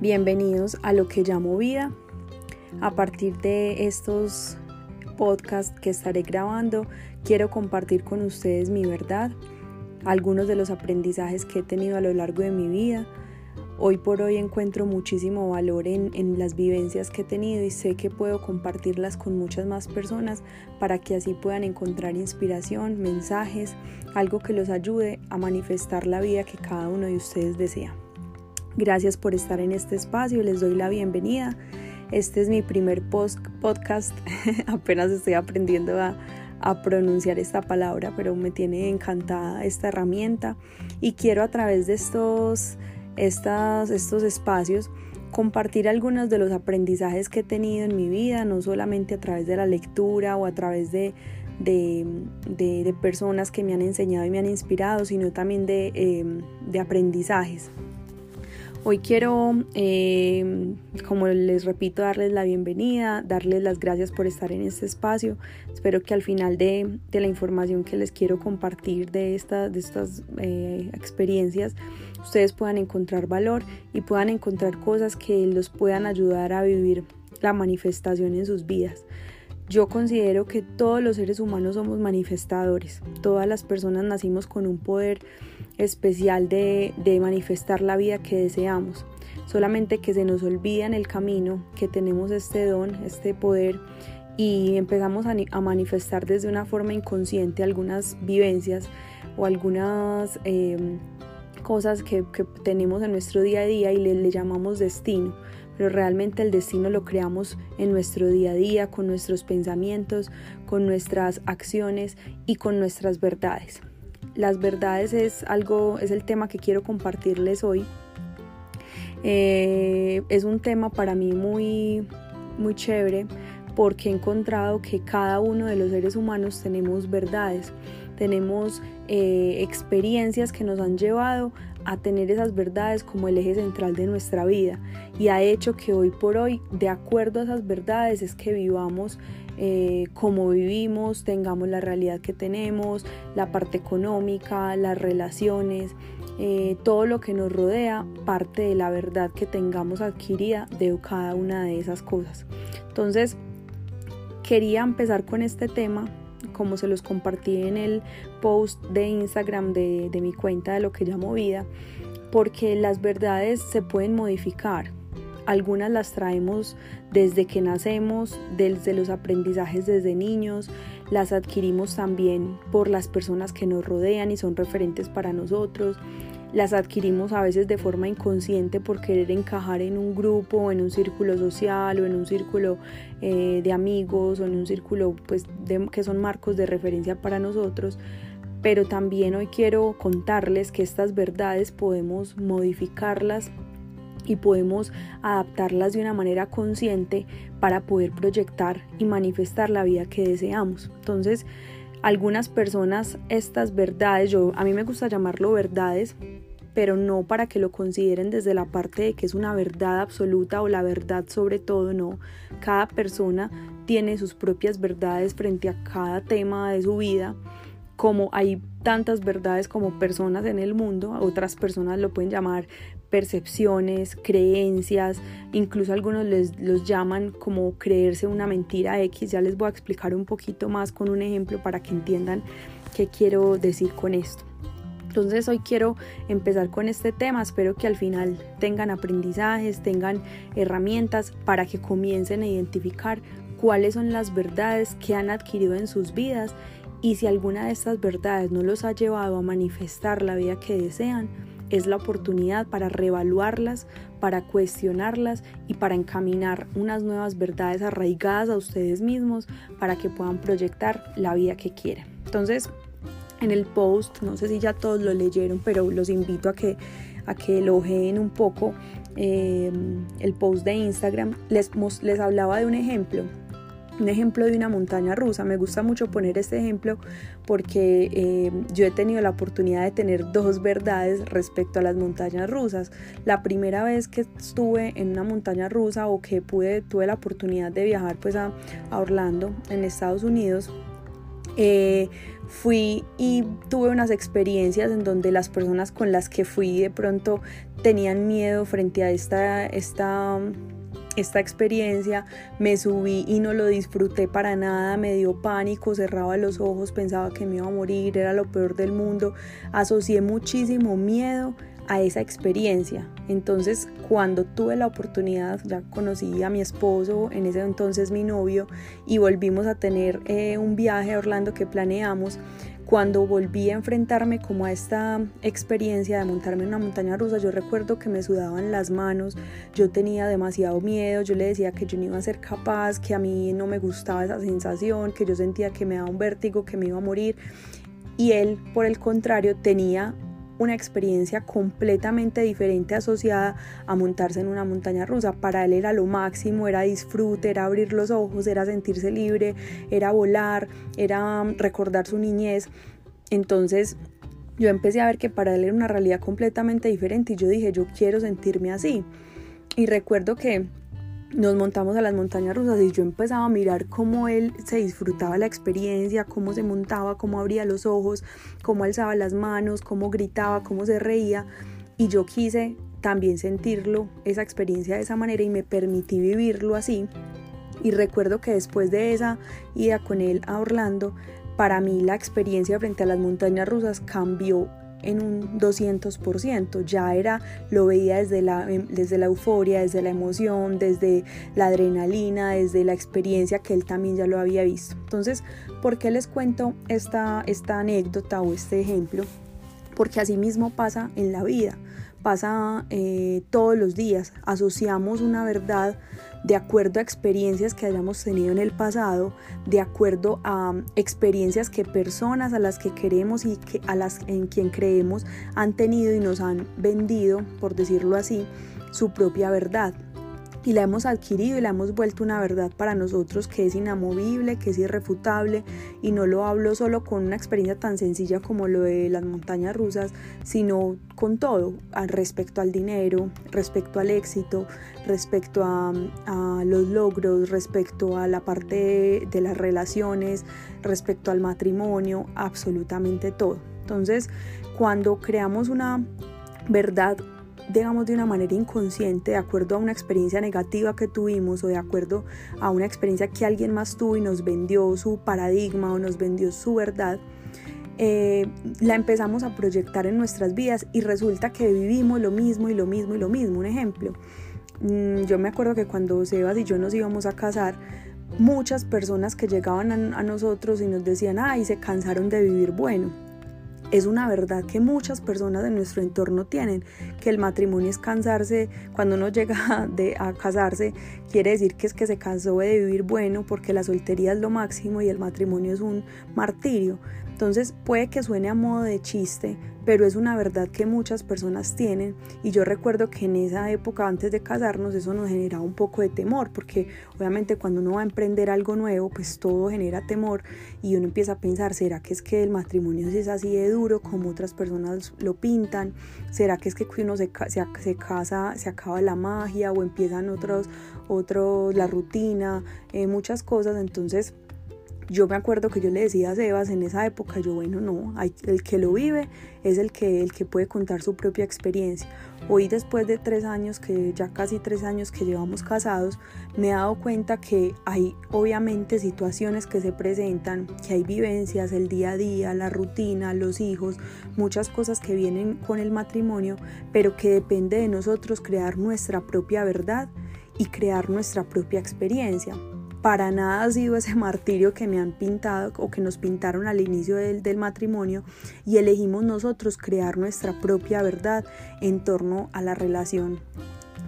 Bienvenidos a lo que llamo vida. A partir de estos podcasts que estaré grabando, quiero compartir con ustedes mi verdad, algunos de los aprendizajes que he tenido a lo largo de mi vida, Hoy por hoy encuentro muchísimo valor en, las vivencias que he tenido y sé que puedo compartirlas con muchas más personas para que así puedan encontrar inspiración, mensajes, algo que los ayude a manifestar la vida que cada uno de ustedes desea. Gracias por estar en este espacio, les doy la bienvenida. Este es mi primer post podcast, apenas estoy aprendiendo a, pronunciar esta palabra, pero me tiene encantada esta herramienta y quiero a través de estos estas, estos espacios, compartir algunos de los aprendizajes que he tenido en mi vida, no solamente a través de la lectura o a través de, personas que me han enseñado y me han inspirado, sino también de, em, de aprendizajes. Hoy quiero, em, como les repito, darles la bienvenida, darles las gracias por estar en este espacio. Espero que al final de, de la información que les quiero compartir de, esta, de estas eh, experiencias, ustedes puedan encontrar valor y puedan encontrar cosas que los puedan ayudar a vivir la manifestación en sus vidas. Yo considero que todos los seres humanos somos manifestadores. Todas las personas nacimos con un poder especial de, manifestar la vida que deseamos. Solamente que se nos olvida en el camino que tenemos este don, este poder y empezamos a, manifestar desde una forma inconsciente algunas vivencias o algunas em, cosas que, tenemos en nuestro día a día y le llamamos destino pero realmente el destino lo creamos en nuestro día a día, con nuestros pensamientos, con nuestras acciones y con nuestras verdades. Las verdades es algo, es el tema que quiero compartirles hoy. Eh, es un tema para mí muy, muy chévere porque he encontrado que cada uno de los seres humanos tenemos verdades, tenemos eh, experiencias que nos han llevado a tener esas verdades como el eje central de nuestra vida y ha hecho que hoy por hoy, de acuerdo a esas verdades, es que vivamos eh, como vivimos, tengamos la realidad que tenemos, la parte económica, las relaciones, eh, todo lo que nos rodea, parte de la verdad que tengamos adquirida de cada una de esas cosas. Entonces, quería empezar con este tema como se los compartí en el post de Instagram de, mi cuenta de lo que llamo vida, porque las verdades se pueden modificar. Algunas las traemos desde que nacemos, desde los aprendizajes desde niños, las adquirimos también por las personas que nos rodean y son referentes para nosotros las adquirimos a veces de forma inconsciente por querer encajar en un grupo en un círculo social o en un círculo eh, de amigos o en un círculo pues, que son marcos de referencia para nosotros. Pero también hoy quiero contarles que estas verdades podemos modificarlas y podemos adaptarlas de una manera consciente para poder proyectar y manifestar la vida que deseamos. Entonces, algunas personas estas verdades, yo a mí me gusta llamarlo verdades, pero no para que lo consideren desde la parte de que es una verdad absoluta o la verdad sobre todo, no. Cada persona tiene sus propias verdades frente a cada tema de su vida, como hay tantas verdades como personas en el mundo, otras personas lo pueden llamar percepciones, creencias, incluso algunos les, los llaman como creerse una mentira X. Ya les voy a explicar un poquito más con un ejemplo para que entiendan qué quiero decir con esto. Entonces hoy quiero empezar con este tema, espero que al final tengan aprendizajes, tengan herramientas para que comiencen a identificar cuáles son las verdades que han adquirido en sus vidas y si alguna de estas verdades no los ha llevado a manifestar la vida que desean, es la oportunidad para reevaluarlas, para cuestionarlas y para encaminar unas nuevas verdades arraigadas a ustedes mismos para que puedan proyectar la vida que quieren. Entonces, en el post, no sé si ya todos lo leyeron, pero los invito a que, a que elogeen un poco eh, el post de Instagram. Les, les hablaba de un ejemplo un ejemplo de una montaña rusa. Me gusta mucho poner este ejemplo porque eh, yo he tenido la oportunidad de tener dos verdades respecto a las montañas rusas. La primera vez que estuve en una montaña rusa o que pude, tuve la oportunidad de viajar pues a, Orlando en Estados Unidos, Eh, fui y tuve unas experiencias en donde las personas con las que fui de pronto tenían miedo frente a esta, esta, esta experiencia, me subí y no lo disfruté para nada, me dio pánico, cerraba los ojos, pensaba que me iba a morir, era lo peor del mundo, asocié muchísimo miedo a esa experiencia. Entonces, cuando tuve la oportunidad, ya conocí a mi esposo, en ese entonces mi novio, y volvimos a tener eh, un viaje a Orlando que planeamos. Cuando volví a enfrentarme como a esta experiencia de montarme en una montaña rusa, yo recuerdo que me sudaban las manos, yo tenía demasiado miedo, yo le decía que yo no iba a ser capaz, que a mí no me gustaba esa sensación, que yo sentía que me daba un vértigo, que me iba a morir. Y él, por el contrario, tenía una experiencia completamente diferente asociada a montarse en una montaña rusa. Para él era lo máximo, era disfrute, era abrir los ojos, era sentirse libre, era volar, era recordar su niñez. Entonces yo empecé a ver que para él era una realidad completamente diferente y yo dije, yo quiero sentirme así. Y recuerdo que nos montamos a las montañas rusas y yo empezaba a mirar cómo él se disfrutaba la experiencia, cómo se montaba, cómo abría los ojos, cómo alzaba las manos, cómo gritaba, cómo se reía. Y yo quise también sentirlo, esa experiencia de esa manera y me permití vivirlo así. Y recuerdo que después de esa ida con él a Orlando, para mí la experiencia frente a las montañas rusas cambió en un 200%, ya era, lo veía desde la, em, desde la euforia, desde la emoción, desde la adrenalina, desde la experiencia que él también ya lo había visto. Entonces, ¿por qué les cuento esta, esta anécdota o este ejemplo? Porque así mismo pasa en la vida, pasa eh, todos los días, asociamos una verdad de acuerdo a experiencias que hayamos tenido en el pasado, de acuerdo a experiencias que personas a las que queremos y que a las en quien creemos han tenido y nos han vendido, por decirlo así, su propia verdad y la hemos adquirido y la hemos vuelto una verdad para nosotros que es inamovible, que es irrefutable y no lo hablo solo con una experiencia tan sencilla como lo de las montañas rusas, sino con todo, respecto al dinero, respecto al éxito, respecto a, los logros, respecto a la parte de las relaciones, respecto al matrimonio, absolutamente todo. Entonces, cuando creamos una verdad digamos, de una manera inconsciente, de acuerdo a una experiencia negativa que tuvimos o de acuerdo a una experiencia que alguien más tuvo y nos vendió su paradigma o nos vendió su verdad, eh, la empezamos a proyectar en nuestras vidas y resulta que vivimos lo mismo y lo mismo y lo mismo. Un ejemplo, mm, yo me acuerdo que cuando Sebas y yo nos íbamos a casar, muchas personas que llegaban a, a nosotros y nos decían, ay, se cansaron de vivir bueno es una verdad que muchas personas de nuestro entorno tienen, que el matrimonio es cansarse, cuando uno llega de, a casarse, quiere decir que es que se cansó de vivir bueno porque la soltería es lo máximo y el matrimonio es un martirio. Entonces puede que suene a modo de chiste, pero es una verdad que muchas personas tienen y yo recuerdo que en esa época antes de casarnos eso nos generaba un poco de temor porque obviamente cuando uno va a emprender algo nuevo pues todo genera temor y uno empieza a pensar ¿será que es que el matrimonio es así de duro como otras personas lo pintan? ¿Será que es que uno se, se, casa, se acaba la magia o empiezan otros, otros la rutina, eh, muchas cosas entonces yo me acuerdo que yo le decía a Sebas en esa época, yo bueno, no, hay, el que lo vive es el que, el que puede contar su propia experiencia. Hoy después de tres años, que ya casi tres años que llevamos casados, me he dado cuenta que hay obviamente situaciones que se presentan, que hay vivencias, el día a día, la rutina, los hijos, muchas cosas que vienen con el matrimonio, pero que depende de nosotros crear nuestra propia verdad y crear nuestra propia experiencia para nada ha sido ese martirio que me han pintado o que nos pintaron al inicio del, matrimonio y elegimos nosotros crear nuestra propia verdad en torno a la relación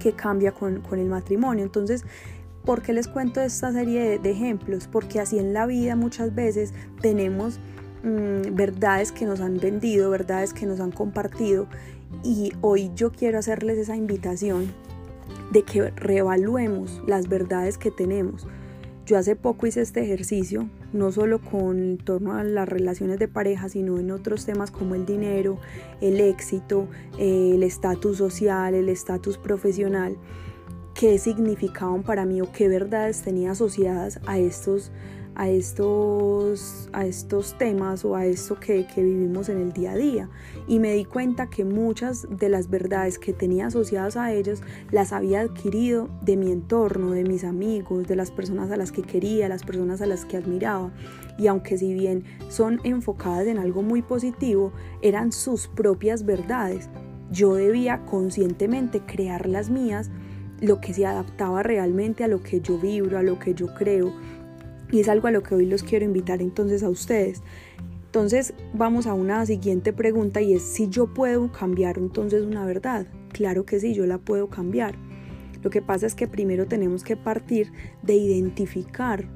que cambia con, el matrimonio. Entonces, ¿por qué les cuento esta serie de, ejemplos? Porque así en la vida muchas veces tenemos mm, verdades que nos han vendido, verdades que nos han compartido y hoy yo quiero hacerles esa invitación de que reevaluemos las verdades que tenemos yo hace poco hice este ejercicio, no solo con torno a las relaciones de pareja, sino en otros temas como el dinero, el éxito, el estatus social, el estatus profesional, qué significaban para mí o qué verdades tenía asociadas a estos, a estos, a estos temas o a esto que, que vivimos en el día a día. Y me di cuenta que muchas de las verdades que tenía asociadas a ellos las había adquirido de mi entorno, de mis amigos, de las personas a las que quería, las personas a las que admiraba. Y aunque si bien son enfocadas en algo muy positivo, eran sus propias verdades. Yo debía conscientemente crear las mías lo que se adaptaba realmente a lo que yo vibro, a lo que yo creo. Y es algo a lo que hoy los quiero invitar entonces a ustedes. Entonces vamos a una siguiente pregunta y es si yo puedo cambiar entonces una verdad. Claro que sí, yo la puedo cambiar. Lo que pasa es que primero tenemos que partir de identificar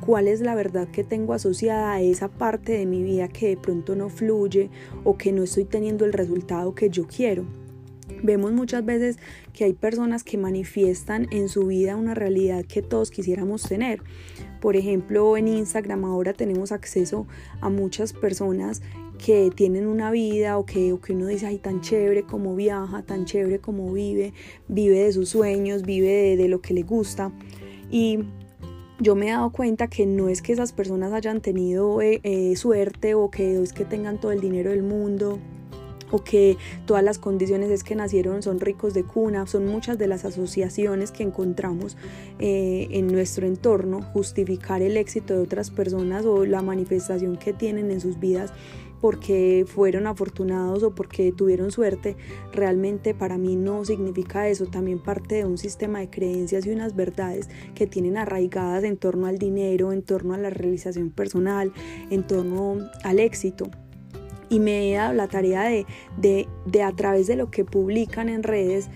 cuál es la verdad que tengo asociada a esa parte de mi vida que de pronto no fluye o que no estoy teniendo el resultado que yo quiero. Vemos muchas veces que hay personas que manifiestan en su vida una realidad que todos quisiéramos tener. Por ejemplo, en Instagram ahora tenemos acceso a muchas personas que tienen una vida o que, que uno dice, ay, tan chévere como viaja, tan chévere como vive, vive de sus sueños, vive de, lo que le gusta. Y yo me he dado cuenta que no es que esas personas hayan tenido eh, eh, suerte o que es que tengan todo el dinero del mundo o que todas las condiciones es que nacieron son ricos de cuna, son muchas de las asociaciones que encontramos eh, en nuestro entorno, justificar el éxito de otras personas o la manifestación que tienen en sus vidas porque fueron afortunados o porque tuvieron suerte, realmente para mí no significa eso, también parte de un sistema de creencias y unas verdades que tienen arraigadas en torno al dinero, en torno a la realización personal, en torno al éxito y me he dado la tarea de, de, a través de lo que publican en redes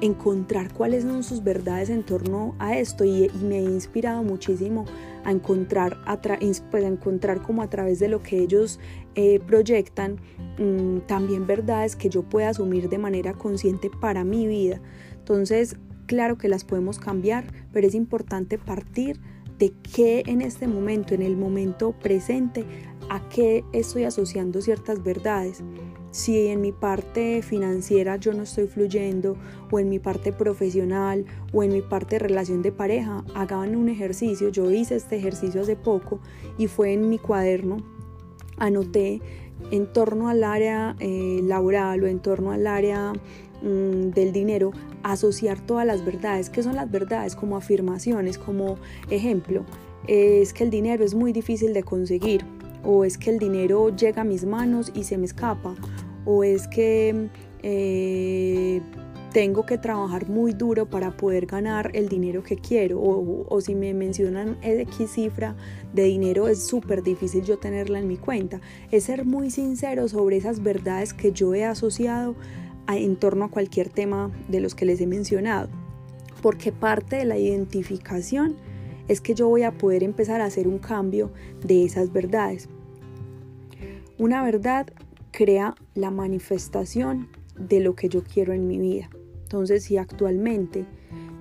encontrar cuáles son sus verdades en torno a esto y, me he inspirado muchísimo a encontrar, a pues encontrar como a través de lo que ellos eh, proyectan mm, también verdades que yo pueda asumir de manera consciente para mi vida. Entonces, claro que las podemos cambiar, pero es importante partir de qué en este momento, en el momento presente, a qué estoy asociando ciertas verdades. Si en mi parte financiera yo no estoy fluyendo, o en mi parte profesional, o en mi parte de relación de pareja, hagan un ejercicio. Yo hice este ejercicio hace poco y fue en mi cuaderno. Anoté en torno al área eh, laboral o en torno al área mm, del dinero, asociar todas las verdades. ¿Qué son las verdades? Como afirmaciones, como ejemplo. Es que el dinero es muy difícil de conseguir o es que el dinero llega a mis manos y se me escapa, o es que eh, tengo que trabajar muy duro para poder ganar el dinero que quiero, o, o si me mencionan X cifra de dinero es súper difícil yo tenerla en mi cuenta. Es ser muy sincero sobre esas verdades que yo he asociado en torno a cualquier tema de los que les he mencionado, porque parte de la identificación es que yo voy a poder empezar a hacer un cambio de esas verdades. Una verdad crea la manifestación de lo que yo quiero en mi vida. Entonces, si actualmente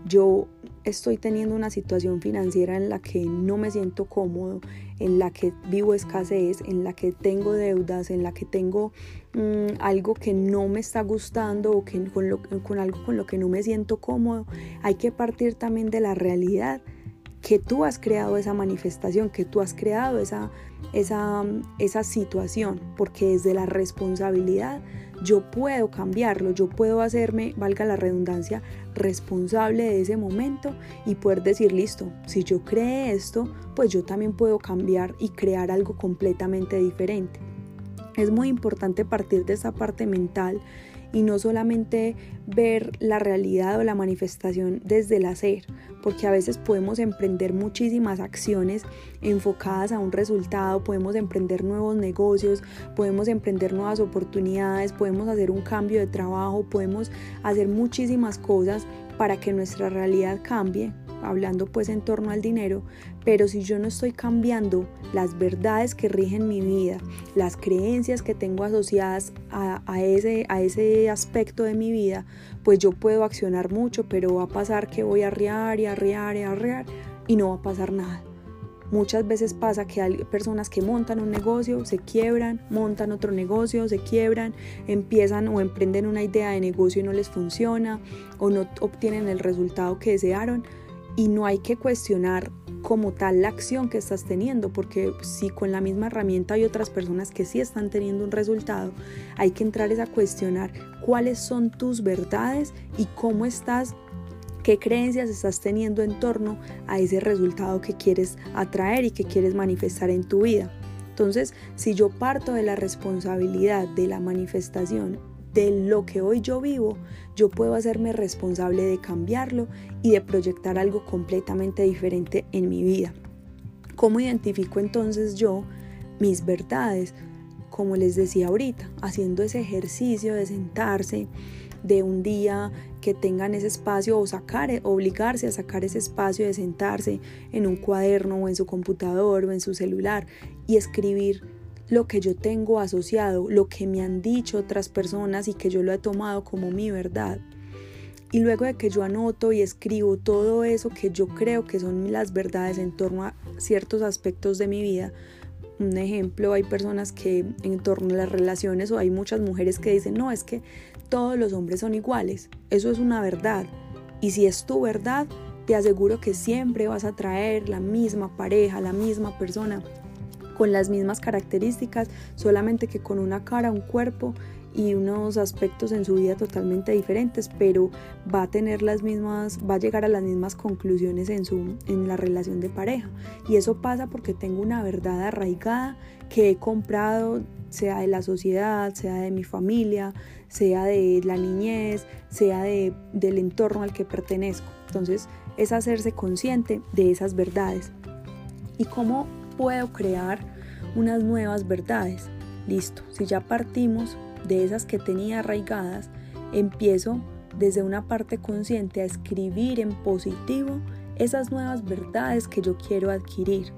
yo estoy teniendo una situación financiera en la que no me siento cómodo, en la que vivo escasez, en la que tengo deudas, en la que tengo mm, algo que no me está gustando o que, con, con algo con lo que no me siento cómodo, hay que partir también de la realidad que tú has creado esa manifestación, que tú has creado esa, esa, esa situación, porque desde la responsabilidad yo puedo cambiarlo, yo puedo hacerme, valga la redundancia, responsable de ese momento y poder decir, listo, si yo creé esto, pues yo también puedo cambiar y crear algo completamente diferente. Es muy importante partir de esa parte mental y no solamente ver la realidad o la manifestación desde el hacer, porque a veces podemos emprender muchísimas acciones enfocadas a un resultado, podemos emprender nuevos negocios, podemos emprender nuevas oportunidades, podemos hacer un cambio de trabajo, podemos hacer muchísimas cosas para que nuestra realidad cambie, hablando pues en torno al dinero, pero si yo no estoy cambiando las verdades que rigen mi vida, las creencias que tengo asociadas a, ese, a ese aspecto de mi vida, pues yo puedo accionar mucho, pero va a pasar que voy a arriar y arriar y arriar y no va a pasar nada. Muchas veces pasa que hay personas que montan un negocio, se quiebran, montan otro negocio, se quiebran, empiezan o emprenden una idea de negocio y no les funciona o no obtienen el resultado que desearon y no hay que cuestionar como tal la acción que estás teniendo, porque si con la misma herramienta hay otras personas que sí están teniendo un resultado, hay que entrar a cuestionar cuáles son tus verdades y cómo estás qué creencias estás teniendo en torno a ese resultado que quieres atraer y que quieres manifestar en tu vida. Entonces, si yo parto de la responsabilidad de la manifestación de lo que hoy yo vivo, yo puedo hacerme responsable de cambiarlo y de proyectar algo completamente diferente en mi vida. ¿Cómo identifico entonces yo mis verdades? Como les decía ahorita, haciendo ese ejercicio de sentarse, de un día que tengan ese espacio o sacar, obligarse a sacar ese espacio de sentarse en un cuaderno o en su computador o en su celular y escribir lo que yo tengo asociado, lo que me han dicho otras personas y que yo lo he tomado como mi verdad. Y luego de que yo anoto y escribo todo eso que yo creo que son las verdades en torno a ciertos aspectos de mi vida, un ejemplo, hay personas que en torno a las relaciones o hay muchas mujeres que dicen, no, es que todos los hombres son iguales. Eso es una verdad. Y si es tu verdad, te aseguro que siempre vas a traer la misma pareja, la misma persona con las mismas características, solamente que con una cara, un cuerpo y unos aspectos en su vida totalmente diferentes, pero va a tener las mismas, va a llegar a las mismas conclusiones en su en la relación de pareja. Y eso pasa porque tengo una verdad arraigada que he comprado, sea de la sociedad, sea de mi familia, sea de la niñez, sea de, del entorno al que pertenezco. Entonces, es hacerse consciente de esas verdades. ¿Y cómo puedo crear unas nuevas verdades. Listo, si ya partimos de esas que tenía arraigadas, empiezo desde una parte consciente a escribir en positivo esas nuevas verdades que yo quiero adquirir.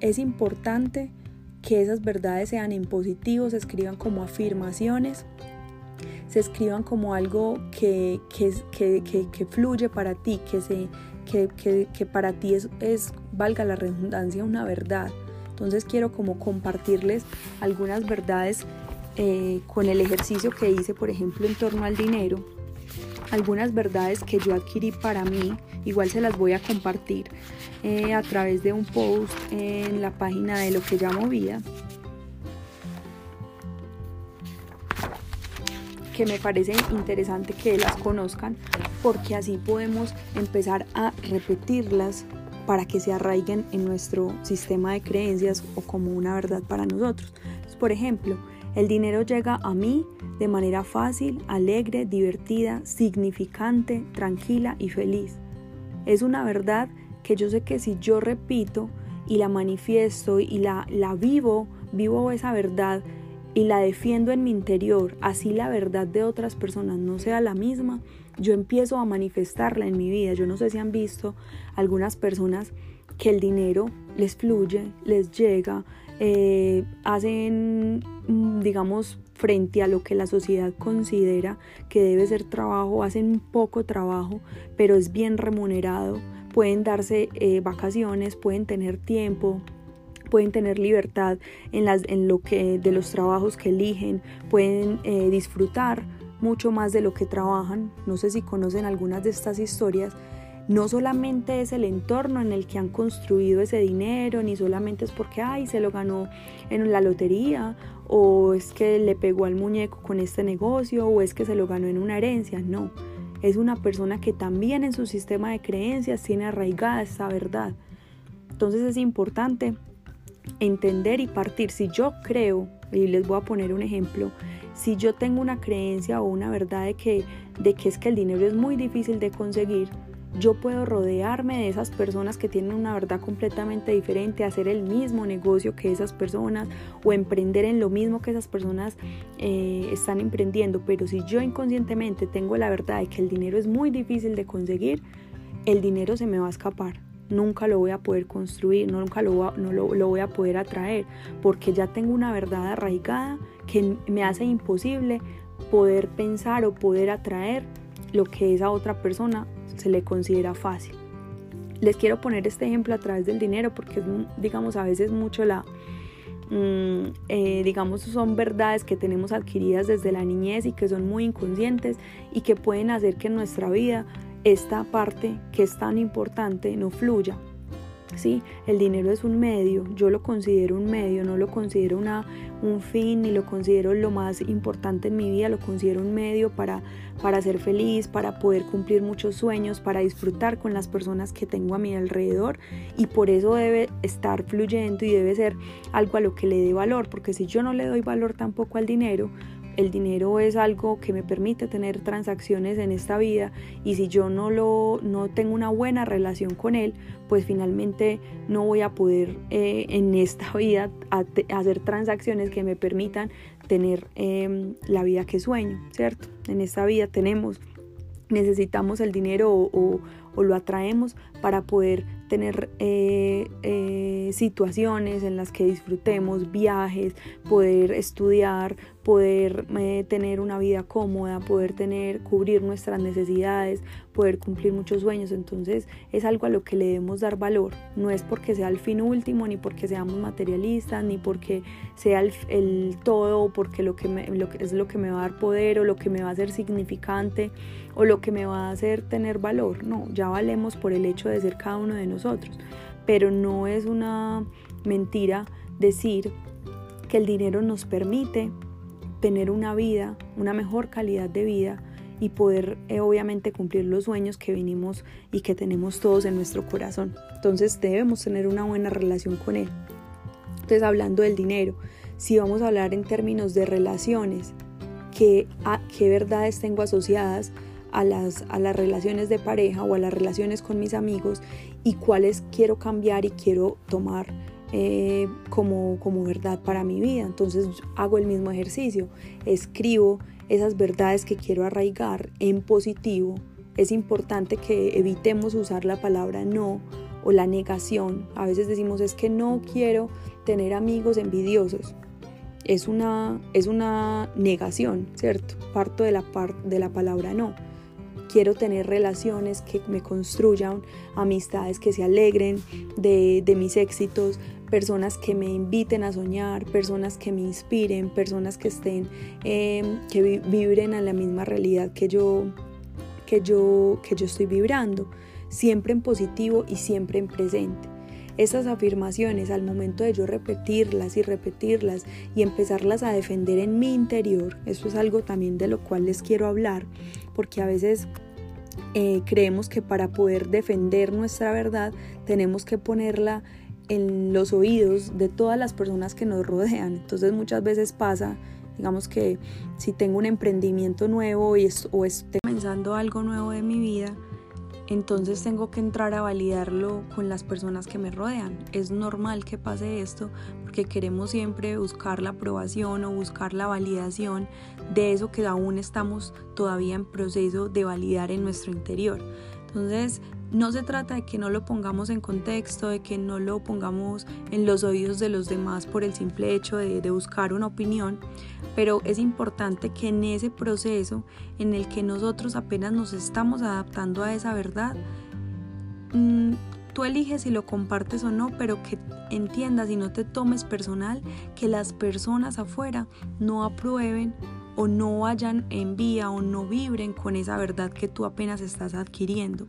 Es importante que esas verdades sean en positivo, se escriban como afirmaciones, se escriban como algo que, que, fluye para ti, que, se, que, para ti es, es, valga la redundancia, una verdad. Entonces quiero como compartirles algunas verdades eh, con el ejercicio que hice, por ejemplo, en torno al dinero. Algunas verdades que yo adquirí para mí, igual se las voy a compartir eh, a través de un post en la página de lo que llamo vida. que me parece interesante que las conozcan porque así podemos empezar a repetirlas para que se arraiguen en nuestro sistema de creencias o como una verdad para nosotros. por ejemplo, el dinero llega a mí de manera fácil, alegre, divertida, significante, tranquila y feliz. Es una verdad que yo sé que si yo repito y la manifiesto y la, la vivo, vivo esa verdad, y la defiendo en mi interior, así la verdad de otras personas no sea la misma, yo empiezo a manifestarla en mi vida. Yo no sé si han visto algunas personas que el dinero les fluye, les llega, eh, hacen, mm, digamos, frente a lo que la sociedad considera que debe ser trabajo, hacen poco trabajo, pero es bien remunerado, pueden darse eh, vacaciones, pueden tener tiempo, pueden tener libertad en, las, en lo que, de los trabajos que eligen, pueden eh, disfrutar mucho más de lo que trabajan. No sé si conocen algunas de estas historias. No solamente es el entorno en el que han construido ese dinero, ni solamente es porque, ay, se lo ganó en la lotería, o es que le pegó al muñeco con este negocio, o es que se lo ganó en una herencia. No, es una persona que también en su sistema de creencias tiene arraigada esa verdad. Entonces es importante entender y partir. Si yo creo, y les voy a poner un ejemplo, si yo tengo una creencia o una verdad de que, de que es que el dinero es muy difícil de conseguir, yo puedo rodearme de esas personas que tienen una verdad completamente diferente, hacer el mismo negocio que esas personas o emprender en lo mismo que esas personas eh, están emprendiendo. Pero si yo inconscientemente tengo la verdad de que el dinero es muy difícil de conseguir, el dinero se me va a escapar nunca lo voy a poder construir, nunca lo, no lo, voy a poder atraer, porque ya tengo una verdad arraigada que me hace imposible poder pensar o poder atraer lo que esa otra persona se le considera fácil. Les quiero poner este ejemplo a través del dinero porque es, digamos, a veces mucho la, mm, eh, digamos, son verdades que tenemos adquiridas desde la niñez y que son muy inconscientes y que pueden hacer que en nuestra vida esta parte que es tan importante no fluya. ¿Sí? El dinero es un medio, yo lo considero un medio, no lo considero una, un fin ni lo considero lo más importante en mi vida, lo considero un medio para, para ser feliz, para poder cumplir muchos sueños, para disfrutar con las personas que tengo a mi alrededor y por eso debe estar fluyendo y debe ser algo a lo que le dé valor, porque si yo no le doy valor tampoco al dinero, el dinero es algo que me permite tener transacciones en esta vida y si yo no lo no tengo una buena relación con él pues finalmente no voy a poder eh, en esta vida hacer transacciones que me permitan tener em, la vida que sueño cierto en esta vida tenemos necesitamos el dinero o, o lo atraemos para poder tener eh, eh, situaciones en las que disfrutemos viajes, poder estudiar, poder eh, tener una vida cómoda, poder tener, cubrir nuestras necesidades, poder cumplir muchos sueños. Entonces es algo a lo que le debemos dar valor. No es porque sea el fin último, ni porque seamos materialistas, ni porque sea el, todo, porque lo que, lo que es lo que me va a dar poder o lo que me va a hacer significante o lo que me va a hacer tener valor. No, ya valemos por el hecho de ser cada uno de nosotros. Pero no es una mentira decir que el dinero nos permite tener una vida, una mejor calidad de vida y poder eh, obviamente cumplir los sueños que venimos y que tenemos todos en nuestro corazón. Entonces debemos tener una buena relación con él. Entonces hablando del dinero, si vamos a hablar en términos de relaciones, ¿qué, qué verdades tengo asociadas a las, a las relaciones de pareja o a las relaciones con mis amigos y cuáles quiero cambiar y quiero tomar eh, como, como verdad para mi vida. Entonces hago el mismo ejercicio, escribo esas verdades que quiero arraigar en positivo. Es importante que evitemos usar la palabra no o la negación. A veces decimos es que no quiero tener amigos envidiosos. Es una, es una negación, ¿cierto? Parto de la, de la palabra no. Quiero tener relaciones que me construyan, amistades que se alegren de, mis éxitos, personas que me inviten a soñar, personas que me inspiren, personas que estén, em, que vibren a la misma realidad que yo, que yo, que yo estoy vibrando, siempre en positivo y siempre en presente. Esas afirmaciones al momento de yo repetirlas y repetirlas y empezarlas a defender en mi interior, eso es algo también de lo cual les quiero hablar, porque a veces eh, creemos que para poder defender nuestra verdad tenemos que ponerla en los oídos de todas las personas que nos rodean. Entonces muchas veces pasa, digamos que si tengo un emprendimiento nuevo y o estoy comenzando algo nuevo de mi vida, entonces tengo que entrar a validarlo con las personas que me rodean. Es normal que pase esto porque queremos siempre buscar la aprobación o buscar la validación de eso que aún estamos todavía en proceso de validar en nuestro interior. Entonces, no se trata de que no lo pongamos en contexto, de que no lo pongamos en los oídos de los demás por el simple hecho de, buscar una opinión, pero es importante que en ese proceso en el que nosotros apenas nos estamos adaptando a esa verdad, mm, tú eliges si lo compartes o no, pero que entiendas y no te tomes personal que las personas afuera no aprueben o no vayan en vía o no vibren con esa verdad que tú apenas estás adquiriendo.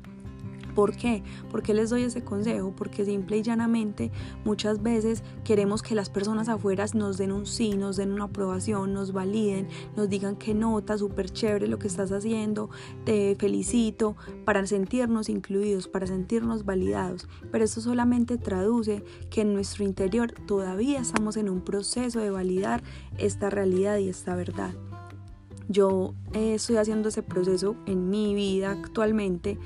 ¿Por qué? ¿Por qué les doy ese consejo? Porque simple y llanamente muchas veces queremos que las personas afuera nos den un sí, nos den una aprobación, nos validen, nos digan que nota, súper chévere lo que estás haciendo, te felicito, para sentirnos incluidos, para sentirnos validados. Pero eso solamente traduce que en nuestro interior todavía estamos en un proceso de validar esta realidad y esta verdad. Yo eh, estoy haciendo ese proceso en mi vida actualmente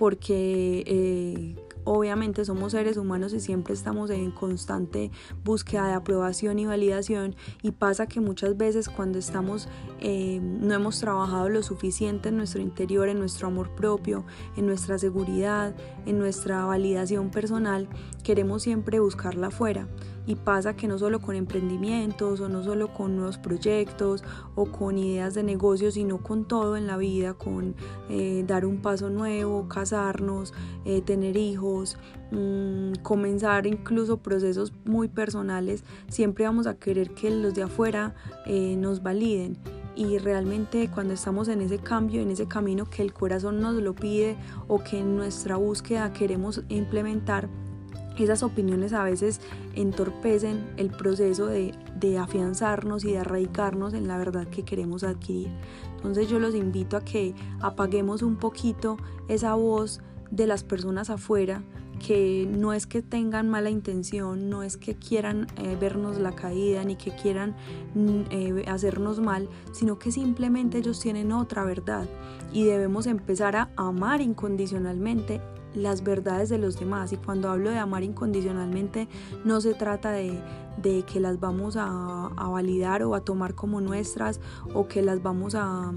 porque eh, obviamente somos seres humanos y siempre estamos en constante búsqueda de aprobación y validación y pasa que muchas veces cuando estamos eh, no hemos trabajado lo suficiente en nuestro interior, en nuestro amor propio, en nuestra seguridad, en nuestra validación personal, queremos siempre buscarla afuera y pasa que no solo con emprendimientos o no solo con nuevos proyectos o con ideas de negocio, sino con todo en la vida, con eh, dar un paso nuevo, casarnos, eh, tener hijos, mm, comenzar incluso procesos muy personales, siempre vamos a querer que los de afuera eh, nos validen. Y realmente cuando estamos en ese cambio, en ese camino que el corazón nos lo pide o que en nuestra búsqueda queremos implementar, esas opiniones a veces entorpecen el proceso de, de, afianzarnos y de arraigarnos en la verdad que queremos adquirir. Entonces yo los invito a que apaguemos un poquito esa voz de las personas afuera que no es que tengan mala intención, no es que quieran eh, vernos la caída, ni que quieran mm, eh, hacernos mal, sino que simplemente ellos tienen otra verdad y debemos empezar a amar incondicionalmente las verdades de los demás. Y cuando hablo de amar incondicionalmente no se trata de, que las vamos a, a, validar o a tomar como nuestras o que las vamos a,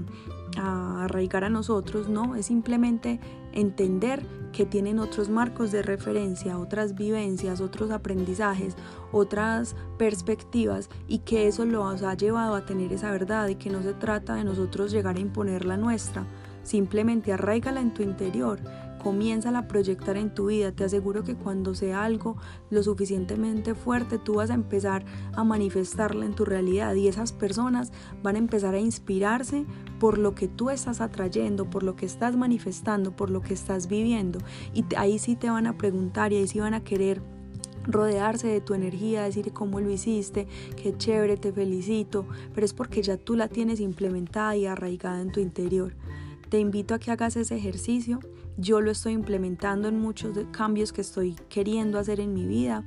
a arraigar a nosotros, no, es simplemente entender que tienen otros marcos de referencia, otras vivencias, otros aprendizajes, otras perspectivas y que eso los ha llevado a tener esa verdad y que no se trata de nosotros llegar a imponer la nuestra, simplemente arraigala en tu interior comienza a proyectar en tu vida. Te aseguro que cuando sea algo lo suficientemente fuerte, tú vas a empezar a manifestarla en tu realidad y esas personas van a empezar a inspirarse por lo que tú estás atrayendo, por lo que estás manifestando, por lo que estás viviendo. Y ahí sí te van a preguntar y ahí sí van a querer rodearse de tu energía, decir cómo lo hiciste, qué chévere, te felicito, pero es porque ya tú la tienes implementada y arraigada en tu interior. Te invito a que hagas ese ejercicio. Yo lo estoy implementando en muchos cambios que estoy queriendo hacer en mi vida.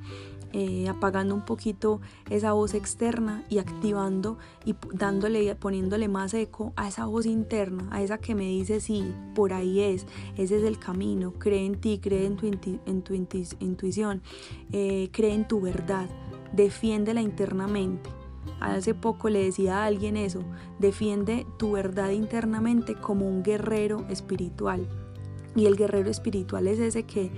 Eh, apagando un poquito esa voz externa y activando y dándole, poniéndole más eco a esa voz interna, a esa que me dice sí, por ahí es, ese es el camino, cree en ti, cree en tu, intuición, eh, cree en tu verdad, defiéndela internamente. Hace poco le decía a alguien eso, defiende tu verdad internamente como un guerrero espiritual. Y el guerrero espiritual es ese que,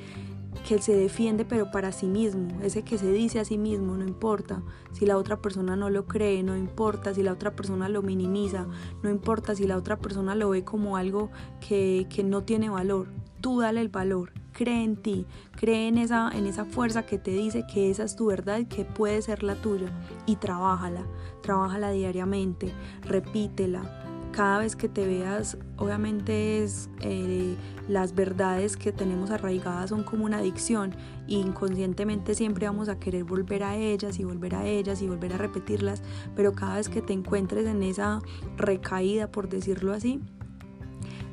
que se defiende pero para sí mismo, ese que se dice a sí mismo, no importa si la otra persona no lo cree, no importa si la otra persona lo minimiza, no importa si la otra persona lo ve como algo que, que no tiene valor, tú dale el valor, cree en ti, cree en esa, en esa fuerza que te dice que esa es tu verdad y que puede ser la tuya y trabájala, trabájala diariamente, repítela. Cada vez que te veas, obviamente es eh, las verdades que tenemos arraigadas son como una adicción y inconscientemente siempre vamos a querer volver a ellas y volver a ellas y volver a repetirlas, pero cada vez que te encuentres en esa recaída, por decirlo así,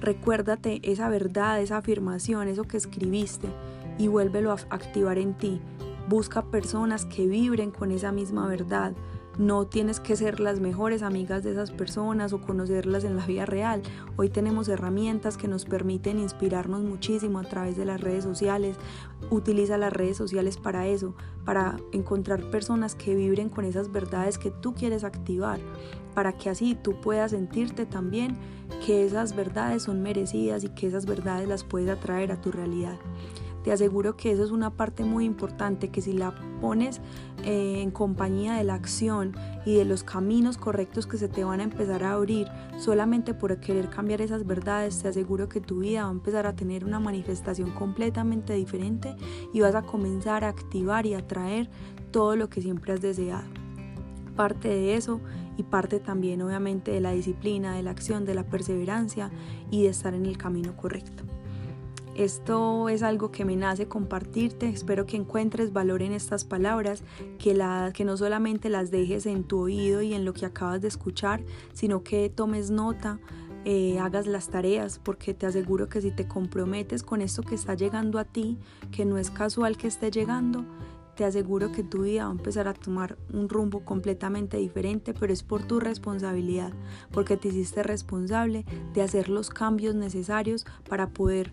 Recuérdate esa verdad, esa afirmación, eso que escribiste y vuélvelo a activar en ti. Busca personas que vibren con esa misma verdad. No tienes que ser las mejores amigas de esas personas o conocerlas en la vida real. Hoy tenemos herramientas que nos permiten inspirarnos muchísimo a través de las redes sociales. Utiliza las redes sociales para eso, para encontrar personas que vibren con esas verdades que tú quieres activar para que así tú puedas sentirte también que esas verdades son merecidas y que esas verdades las puedes atraer a tu realidad. Te aseguro que eso es una parte muy importante, que si la pones eh, en compañía de la acción y de los caminos correctos que se te van a empezar a abrir solamente por querer cambiar esas verdades, te aseguro que tu vida va a empezar a tener una manifestación completamente diferente y vas a comenzar a activar y atraer todo lo que siempre has deseado. Parte de eso y parte también obviamente de la disciplina, de la acción, de la perseverancia y de estar en el camino correcto. Esto es algo que me nace compartirte, espero que encuentres valor en estas palabras, que, la, que no solamente las dejes en tu oído y en lo que acabas de escuchar, sino que tomes nota, eh, hagas las tareas, porque te aseguro que si te comprometes con esto que está llegando a ti, que no es casual que esté llegando, te aseguro que tu vida va a empezar a tomar un rumbo completamente diferente, pero es por tu responsabilidad, porque te hiciste responsable de hacer los cambios necesarios para poder,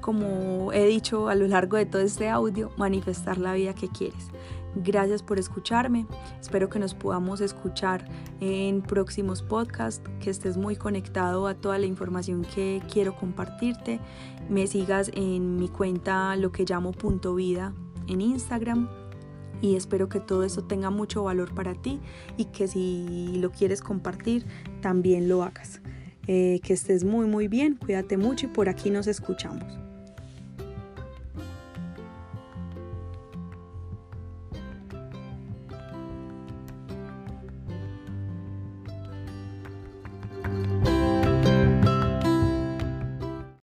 como he dicho a lo largo de todo este audio, manifestar la vida que quieres. Gracias por escucharme. Espero que nos podamos escuchar en próximos podcasts, que estés muy conectado a toda la información que quiero compartirte. Me sigas en mi cuenta lo que llamo punto vida en Instagram y espero que todo esto tenga mucho valor para ti y que si lo quieres compartir también lo hagas. Eh, que estés muy muy bien, cuídate mucho y por aquí nos escuchamos.